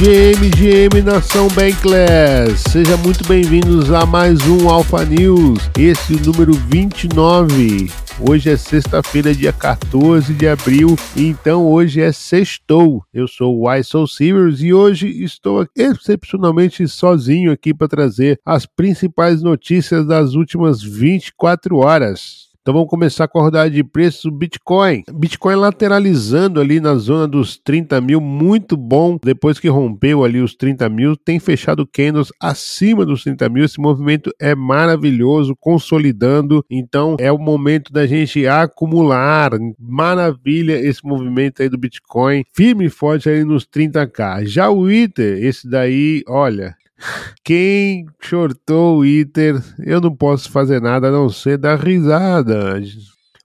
GM, GM Nação Bankless. Seja muito bem-vindos a mais um Alpha News. Esse é o número 29. Hoje é sexta-feira, dia 14 de abril, então hoje é sextou. Eu sou o Why So Serious e hoje estou excepcionalmente sozinho aqui para trazer as principais notícias das últimas 24 horas. Então vamos começar com a rodada de preços do Bitcoin. Bitcoin lateralizando ali na zona dos 30 mil, muito bom. Depois que rompeu ali os 30 mil, tem fechado candles acima dos 30 mil. Esse movimento é maravilhoso, consolidando. Então é o momento da gente acumular. Maravilha esse movimento aí do Bitcoin, firme e forte aí nos 30k. Já o Ether, esse daí, olha, quem shortou o Iter, eu não posso fazer nada a não ser dar risada.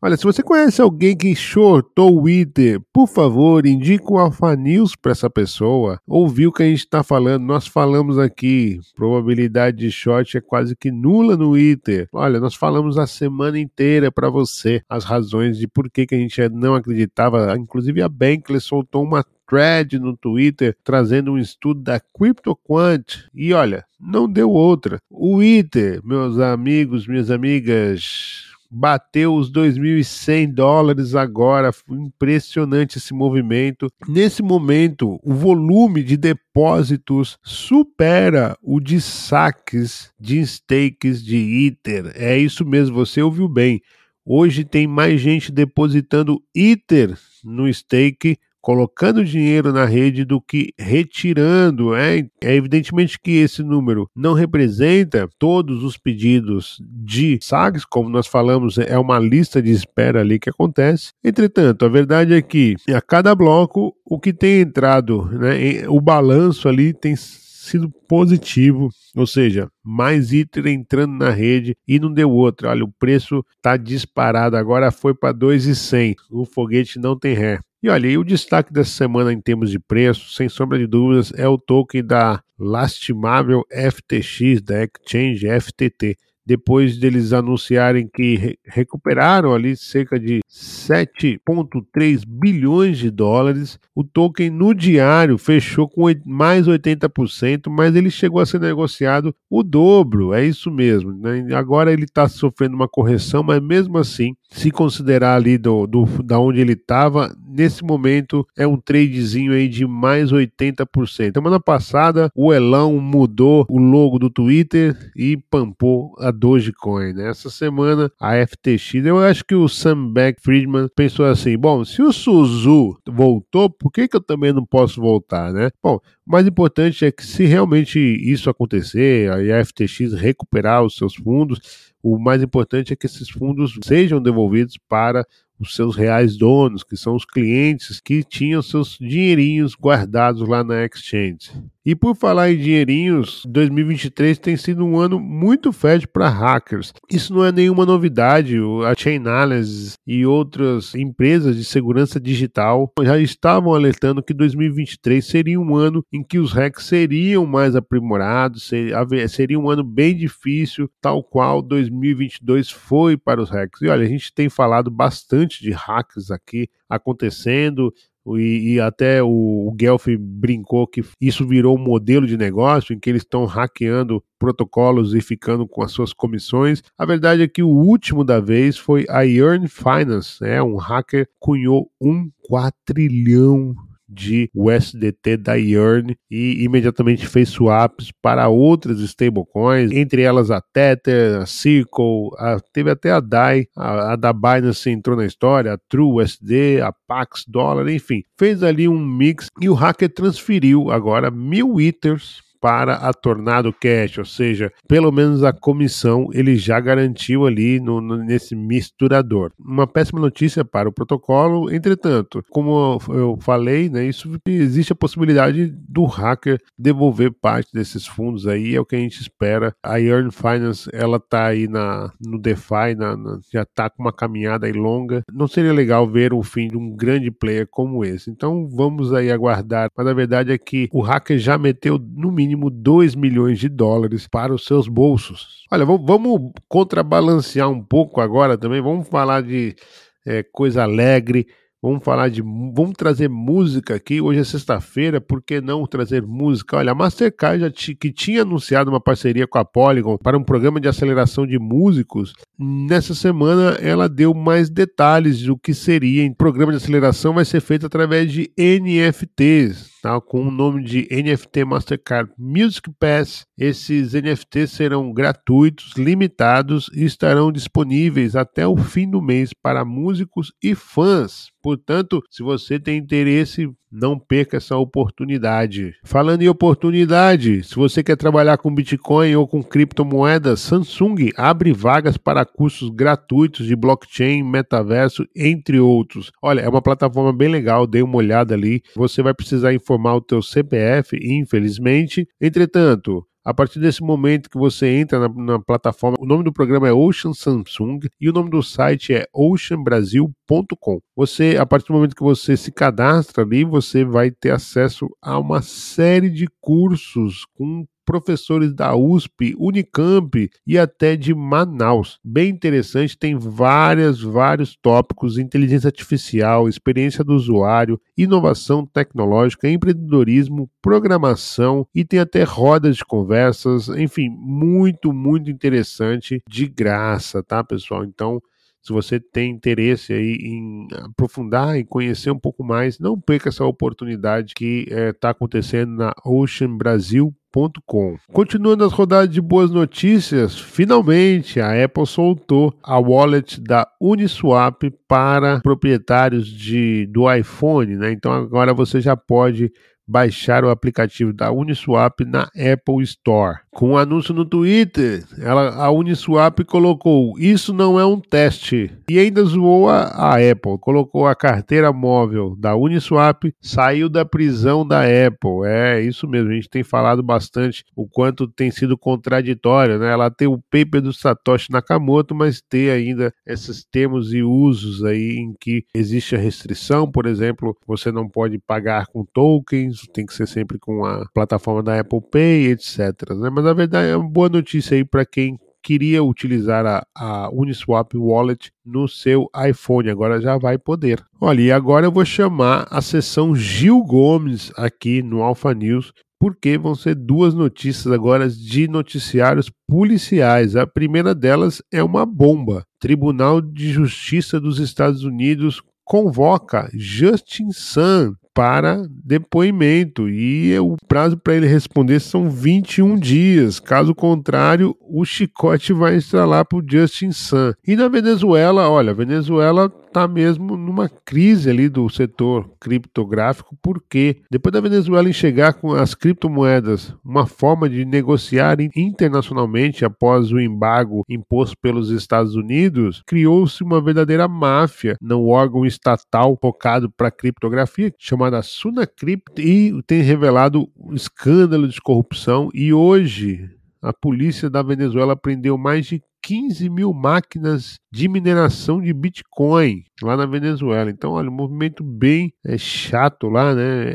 Olha, se você conhece alguém que shortou o Iter, por favor, indique o Alpha News para essa pessoa. Ouviu o que a gente está falando? Nós falamos aqui. Probabilidade de short é quase que nula no Iter. Olha, nós falamos a semana inteira para você as razões de por que, que a gente não acreditava. Inclusive a Bankless soltou uma thread no Twitter trazendo um estudo da CryptoQuant e olha, não deu outra. O Ether, meus amigos, minhas amigas, bateu os 2.100 dólares agora. Impressionante esse movimento. Nesse momento, o volume de depósitos supera o de saques de stakes de Ether. É isso mesmo, você ouviu bem. Hoje tem mais gente depositando Ether no stake colocando dinheiro na rede do que retirando. É, é evidentemente que esse número não representa todos os pedidos de SAGs, como nós falamos, é uma lista de espera ali que acontece. Entretanto, a verdade é que a cada bloco o que tem entrado, né, o balanço ali tem sido positivo, ou seja, mais ITER entrando na rede e não deu outra. Olha, o preço está disparado, agora foi para 2,100. O foguete não tem ré. E olha, e o destaque dessa semana em termos de preço, sem sombra de dúvidas, é o token da lastimável FTX, da Exchange FTT depois deles anunciarem que re recuperaram ali cerca de 7,3 bilhões de dólares. O token no diário fechou com mais 80%, mas ele chegou a ser negociado o dobro, é isso mesmo. Né? Agora ele está sofrendo uma correção, mas mesmo assim, se considerar ali do, do da onde ele estava, nesse momento é um tradezinho aí de mais 80%. Semana passada, o Elão mudou o logo do Twitter e pampou a Dogecoin. Né? Essa semana, a FTX, eu acho que o Sam Beck Friedman pensou assim: bom, se o Suzu voltou, por que, que eu também não posso voltar, né? Bom, o mais importante é que se realmente isso acontecer, a FTX recuperar os seus fundos, o mais importante é que esses fundos sejam devolvidos para os seus reais donos, que são os clientes que tinham seus dinheirinhos guardados lá na exchange. E por falar em dinheirinhos, 2023 tem sido um ano muito fértil para hackers. Isso não é nenhuma novidade. A Chainalysis e outras empresas de segurança digital já estavam alertando que 2023 seria um ano em que os hacks seriam mais aprimorados, seria um ano bem difícil, tal qual 2022 foi para os hacks. E olha, a gente tem falado bastante de hacks aqui acontecendo, e, e, até o, o Guelph brincou que isso virou um modelo de negócio em que eles estão hackeando protocolos e ficando com as suas comissões. A verdade é que o último da vez foi a Yearn Finance, né? um hacker cunhou um quatrilhão de USDT da Yearn e imediatamente fez swaps para outras stablecoins, entre elas a Tether, a Circle, a, teve até a DAI, a, a da Binance entrou na história, a True USD, a Pax Dollar, enfim, fez ali um mix e o hacker transferiu agora mil Ethers para a Tornado Cash, ou seja, pelo menos a comissão ele já garantiu ali no, no, nesse misturador. Uma péssima notícia para o protocolo, entretanto, como eu falei, né, isso existe a possibilidade do hacker devolver parte desses fundos aí, é o que a gente espera. A Earn Finance ela tá aí na, no DeFi, na, na, já está com uma caminhada aí longa. Não seria legal ver o fim de um grande player como esse. Então vamos aí aguardar. Mas a verdade é que o hacker já meteu no mínimo mínimo 2 milhões de dólares para os seus bolsos. Olha, vamos contrabalancear um pouco agora também, vamos falar de é, coisa alegre, Vamos falar de. Vamos trazer música aqui. Hoje é sexta-feira, por que não trazer música? Olha, a Mastercard já que tinha anunciado uma parceria com a Polygon para um programa de aceleração de músicos, nessa semana ela deu mais detalhes do que seria. O programa de aceleração vai ser feito através de NFTs com o nome de NFT Mastercard Music Pass. Esses NFTs serão gratuitos, limitados e estarão disponíveis até o fim do mês para músicos e fãs. Portanto, se você tem interesse, não perca essa oportunidade. Falando em oportunidade, se você quer trabalhar com Bitcoin ou com criptomoedas, Samsung abre vagas para cursos gratuitos de blockchain, metaverso, entre outros. Olha, é uma plataforma bem legal, dê uma olhada ali. Você vai precisar informar o teu CPF, infelizmente. Entretanto, a partir desse momento que você entra na, na, plataforma, o nome do programa é Ocean Samsung e o nome do site é oceanbrasil.com. Você, a partir do momento que você se cadastra ali, você vai ter acesso a uma série de cursos com professores da USP, Unicamp e até de Manaus. Bem interessante, tem várias, vários tópicos: inteligência artificial, experiência do usuário, inovação tecnológica, empreendedorismo, programação e tem até rodas de conversas, enfim, muito, muito interessante de graça, tá, pessoal? Então, se você tem interesse aí em aprofundar e conhecer um pouco mais, não perca essa oportunidade que está é, tá acontecendo na Ocean Brasil Continuando as rodadas de boas notícias, finalmente a Apple soltou a wallet da Uniswap para proprietários de, do iPhone, né? Então agora você já pode baixar o aplicativo da Uniswap na Apple Store. Com um anúncio no Twitter, ela, a Uniswap colocou: Isso não é um teste. E ainda zoou a, a Apple. Colocou a carteira móvel da Uniswap, saiu da prisão da Apple. É isso mesmo, a gente tem falado bastante o quanto tem sido contraditório. Né? Ela tem o paper do Satoshi Nakamoto, mas tem ainda esses termos e usos aí em que existe a restrição. Por exemplo, você não pode pagar com tokens, tem que ser sempre com a plataforma da Apple Pay, etc. Né? Mas na verdade é uma boa notícia aí para quem queria utilizar a, a, Uniswap Wallet no seu iPhone, agora já vai poder. Olha, e agora eu vou chamar a sessão Gil Gomes aqui no Alpha News, porque vão ser duas notícias agora de noticiários policiais. A primeira delas é uma bomba. Tribunal de Justiça dos Estados Unidos convoca Justin Sun para depoimento e o prazo para ele responder são 21 dias. Caso contrário, o chicote vai estralar para o Justin Sun. E na Venezuela, olha, a Venezuela está mesmo numa crise ali do setor criptográfico, porque depois da Venezuela enxergar com as criptomoedas uma forma de negociar internacionalmente após o embargo imposto pelos Estados Unidos, criou-se uma verdadeira máfia no órgão estatal focado para criptografia, chamada Sunacrypt, e tem revelado um escândalo de corrupção. E hoje a polícia da Venezuela prendeu mais de 15 mil máquinas de mineração de Bitcoin lá na Venezuela. Então, olha, um movimento bem é, chato lá, né?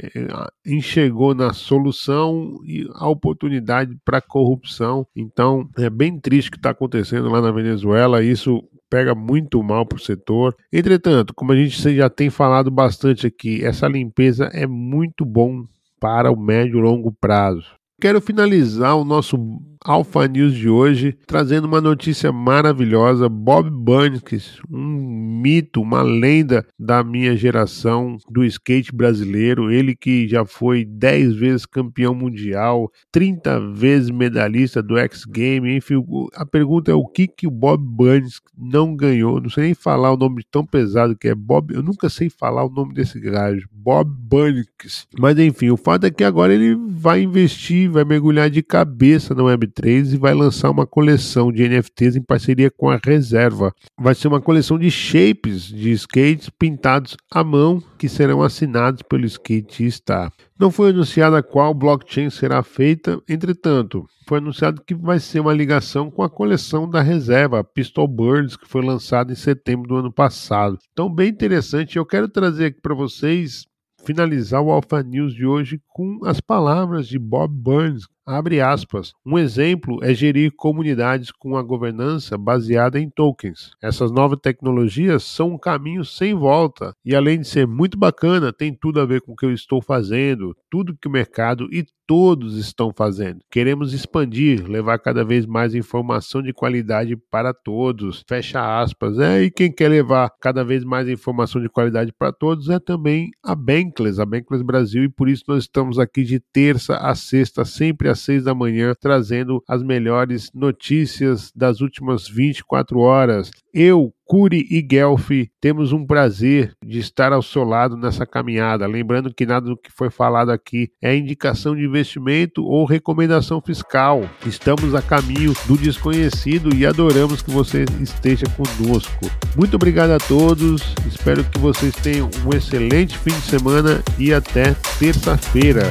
Enxergou na solução e a oportunidade para corrupção. Então, é bem triste o que está acontecendo lá na Venezuela. Isso pega muito mal para o setor. Entretanto, como a gente já tem falado bastante aqui, essa limpeza é muito bom para o médio e longo prazo. Quero finalizar o nosso Alpha News de hoje, trazendo uma notícia maravilhosa. Bob Burns, um mito, uma lenda da minha geração do skate brasileiro. Ele que já foi 10 vezes campeão mundial, 30 vezes medalhista do X Game. Enfim, a pergunta é o que, que o Bob Burns não ganhou. Não sei nem falar o nome tão pesado que é Bob. Eu nunca sei falar o nome desse gajo. Bob Burns. Mas enfim, o fato é que agora ele vai investir, vai mergulhar de cabeça no Web 3 e vai lançar uma coleção de NFTs em parceria com a Reserva. Vai ser uma coleção de shapes de skates pintados à mão que serão assinados pelo skatista. Não foi anunciada qual blockchain será feita, entretanto, foi anunciado que vai ser uma ligação com a coleção da Reserva, Pistol Birds, que foi lançada em setembro do ano passado. Então, bem interessante. Eu quero trazer aqui para vocês finalizar o Alpha News de hoje com as palavras de Bob Burns, Abre aspas. Um exemplo é gerir comunidades com a governança baseada em tokens. Essas novas tecnologias são um caminho sem volta e além de ser muito bacana, tem tudo a ver com o que eu estou fazendo, tudo que o mercado e todos estão fazendo. Queremos expandir, levar cada vez mais informação de qualidade para todos. Fecha aspas. É, e quem quer levar cada vez mais informação de qualidade para todos é também a Bankless, a Bankless Brasil, e por isso nós estamos aqui de terça a sexta, sempre às seis da manhã, trazendo as melhores notícias das últimas 24 horas. Eu, Curi e Guelph temos um prazer de estar ao seu lado nessa caminhada. Lembrando que nada do que foi falado aqui é indicação de investimento ou recomendação fiscal. Estamos a caminho do desconhecido e adoramos que você esteja conosco. Muito obrigado a todos. Espero que vocês tenham um excelente fim de semana e até terça-feira.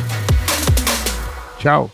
Tchau.